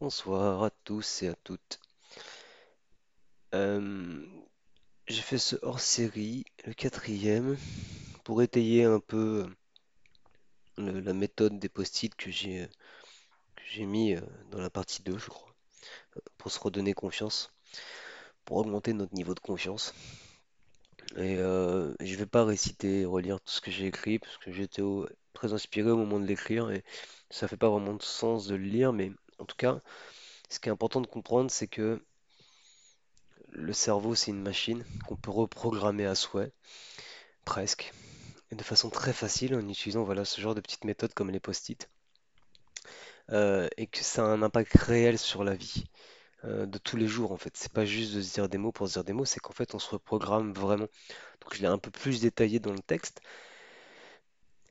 Bonsoir à tous et à toutes. Euh, j'ai fait ce hors-série, le quatrième, pour étayer un peu euh, la méthode des post-it que j'ai j'ai mis euh, dans la partie 2, je crois, pour se redonner confiance, pour augmenter notre niveau de confiance. Et euh, je vais pas réciter relire tout ce que j'ai écrit, parce que j'étais très inspiré au moment de l'écrire, et ça fait pas vraiment de sens de le lire, mais en tout cas, ce qui est important de comprendre, c'est que le cerveau, c'est une machine qu'on peut reprogrammer à souhait. Presque. Et de façon très facile en utilisant voilà, ce genre de petites méthodes comme les post-it. Euh, et que ça a un impact réel sur la vie euh, de tous les jours en fait. C'est pas juste de se dire des mots pour se dire des mots, c'est qu'en fait on se reprogramme vraiment. Donc je l'ai un peu plus détaillé dans le texte,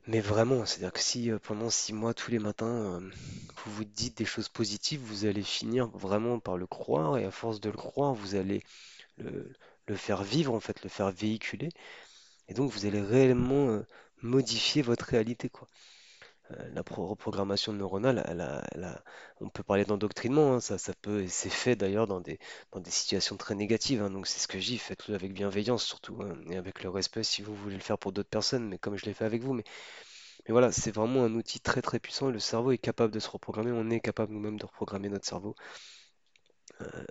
mais vraiment, c'est-à-dire que si euh, pendant six mois tous les matins euh, vous vous dites des choses positives, vous allez finir vraiment par le croire et à force de le croire, vous allez le, faire vivre en fait, le faire véhiculer et donc vous allez réellement euh, modifier votre réalité quoi. Euh, La pro- reprogrammation neuronale, elle a- on peut parler d'endoctrinement, hein, ça, peut, c'est fait d'ailleurs dans des, dans des situations très négatives, hein, donc c'est ce que je dis, faites-le avec bienveillance surtout, hein, et avec le respect si vous voulez le faire pour d'autres personnes, mais comme je l'ai fait avec vous. Mais, voilà, c'est vraiment un outil très très puissant, le cerveau est capable de se reprogrammer, on est capable nous-mêmes de reprogrammer notre cerveau. Euh,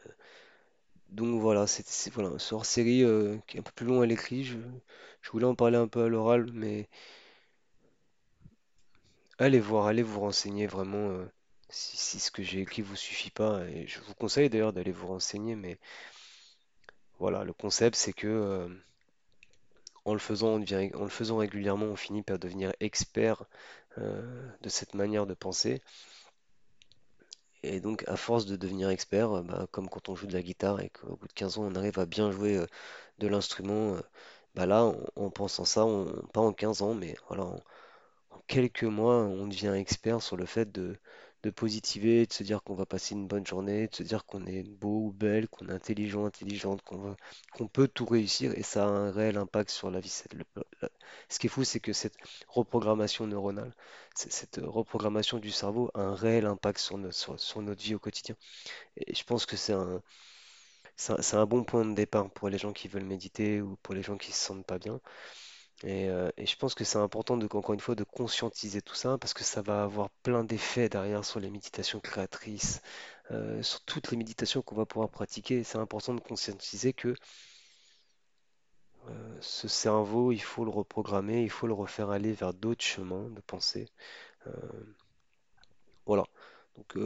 donc voilà, c'est voilà, ce hors-série euh, qui est un peu plus long à l'écrit, je voulais en parler un peu à l'oral, mais Allez voir, allez vous renseigner vraiment euh, si, ce que j'ai écrit vous suffit pas. Et je vous conseille d'ailleurs d'aller vous renseigner, mais voilà, le concept c'est que euh, en le faisant, régulièrement, on finit par devenir expert euh, de cette manière de penser. Et donc, à force de devenir expert, bah, comme quand on joue de la guitare et qu'au bout de 15 ans, on arrive à bien jouer de l'instrument, bah là, en, en pensant ça, pas en 15 ans, mais voilà, quelques mois, on devient expert sur le fait de, de positiver, de se dire qu'on va passer une bonne journée, de se dire qu'on est beau ou belle, qu'on est intelligent, intelligente, qu'on va- qu'on peut tout réussir, et ça a un réel impact sur la vie. Ce qui est fou, c'est que cette reprogrammation neuronale, cette reprogrammation du cerveau a un réel impact sur, no- sur- notre vie au quotidien. Et je pense que c'est un, c'est bon point de départ pour les gens qui veulent méditer ou pour les gens qui se sentent pas bien. Et, euh, et je pense que c'est important de, encore une fois de conscientiser tout ça parce que ça va avoir plein d'effets derrière sur les méditations créatrices, euh, sur toutes les méditations qu'on va pouvoir pratiquer. C'est important de conscientiser que euh, ce cerveau, il faut le reprogrammer, il faut le refaire aller vers d'autres chemins de pensée. Voilà. Donc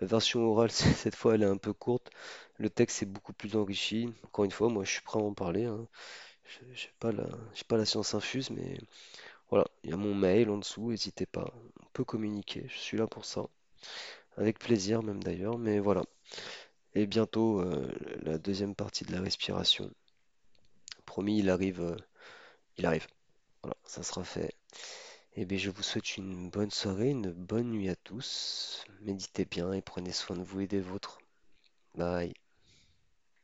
la version orale, cette fois, elle est un peu courte. Le texte est beaucoup plus enrichi. Encore une fois, moi, je suis prêt à en parler. hein. Je n'ai pas la, pas la science infuse, mais Voilà, il y a mon mail en dessous, n'hésitez pas, on peut communiquer, je suis là pour ça, avec plaisir même d'ailleurs, mais voilà. Et bientôt euh, la deuxième partie de la respiration. Promis, il arrive, euh, il arrive. Voilà, ça sera fait. Et bien je vous souhaite une bonne soirée, une bonne nuit à tous. Méditez bien et prenez soin de vous et des vôtres. Bye.